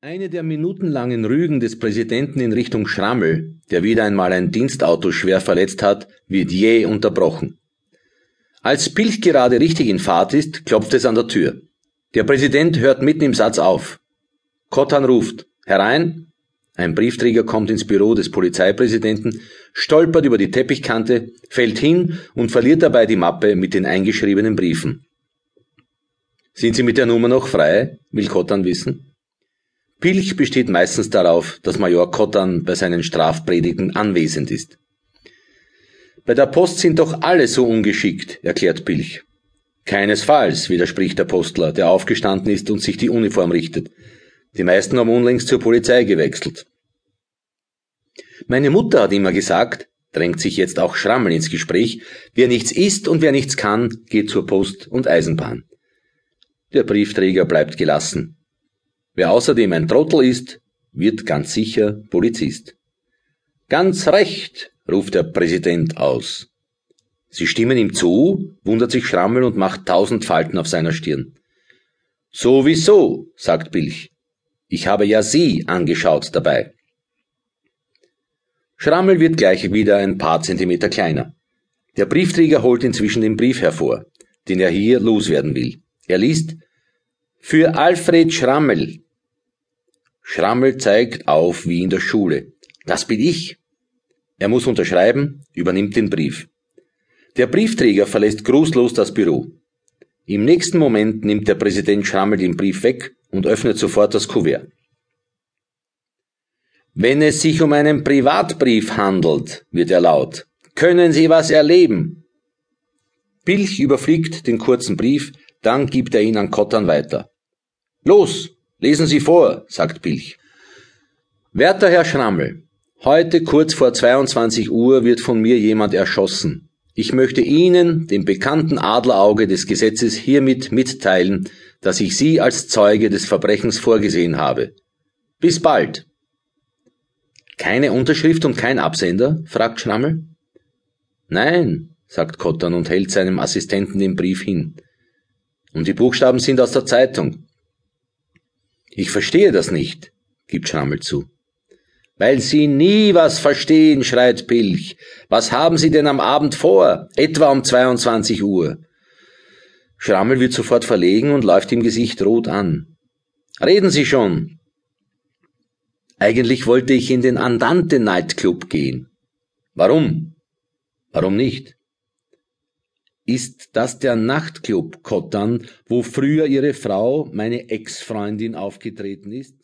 Eine der minutenlangen Rügen des Präsidenten in Richtung Schrammel, der wieder einmal ein Dienstauto schwer verletzt hat, wird jäh unterbrochen. Als Pilch gerade richtig in Fahrt ist, klopft es an der Tür. Der Präsident hört mitten im Satz auf. Kottan ruft, herein. Ein Briefträger kommt ins Büro des Polizeipräsidenten, stolpert über die Teppichkante, fällt hin und verliert dabei die Mappe mit den eingeschriebenen Briefen. Sind Sie mit der Nummer noch frei? will Kottan wissen. Pilch besteht meistens darauf, dass Major Kottan bei seinen Strafpredigten anwesend ist. Bei der Post sind doch alle so ungeschickt, erklärt Pilch. Keinesfalls, widerspricht der Postler, der aufgestanden ist und sich die Uniform richtet. Die meisten haben unlängst zur Polizei gewechselt. Meine Mutter hat immer gesagt, drängt sich jetzt auch Schrammel ins Gespräch, wer nichts isst und wer nichts kann, geht zur Post und Eisenbahn. Der Briefträger bleibt gelassen. Wer außerdem ein Trottel ist, wird ganz sicher Polizist. Ganz recht, ruft der Präsident aus. Sie stimmen ihm zu, wundert sich Schrammel und macht tausend Falten auf seiner Stirn. Sowieso, sagt Bilch. Ich habe ja Sie angeschaut dabei. Schrammel wird gleich wieder ein paar Zentimeter kleiner. Der Briefträger holt inzwischen den Brief hervor, den er hier loswerden will. Er liest Für Alfred Schrammel, Schrammel zeigt auf wie in der Schule. Das bin ich. Er muss unterschreiben, übernimmt den Brief. Der Briefträger verlässt grußlos das Büro. Im nächsten Moment nimmt der Präsident Schrammel den Brief weg und öffnet sofort das Kuvert. Wenn es sich um einen Privatbrief handelt, wird er laut, können Sie was erleben. Pilch überfliegt den kurzen Brief, dann gibt er ihn an Kottan weiter. Los, Lesen Sie vor, sagt Pilch. Werter Herr Schrammel, heute kurz vor 22 Uhr wird von mir jemand erschossen. Ich möchte Ihnen, dem bekannten Adlerauge des Gesetzes, hiermit mitteilen, dass ich Sie als Zeuge des Verbrechens vorgesehen habe. Bis bald. Keine Unterschrift und kein Absender? fragt Schrammel. Nein, sagt Kottern und hält seinem Assistenten den Brief hin. Und die Buchstaben sind aus der Zeitung. Ich verstehe das nicht, gibt Schrammel zu. Weil Sie nie was verstehen, schreit Pilch. Was haben Sie denn am Abend vor? Etwa um 22 Uhr. Schrammel wird sofort verlegen und läuft im Gesicht rot an. Reden Sie schon. Eigentlich wollte ich in den Andante Nightclub gehen. Warum? Warum nicht? Ist das der Nachtclub Kottan, wo früher Ihre Frau, meine Ex-Freundin, aufgetreten ist?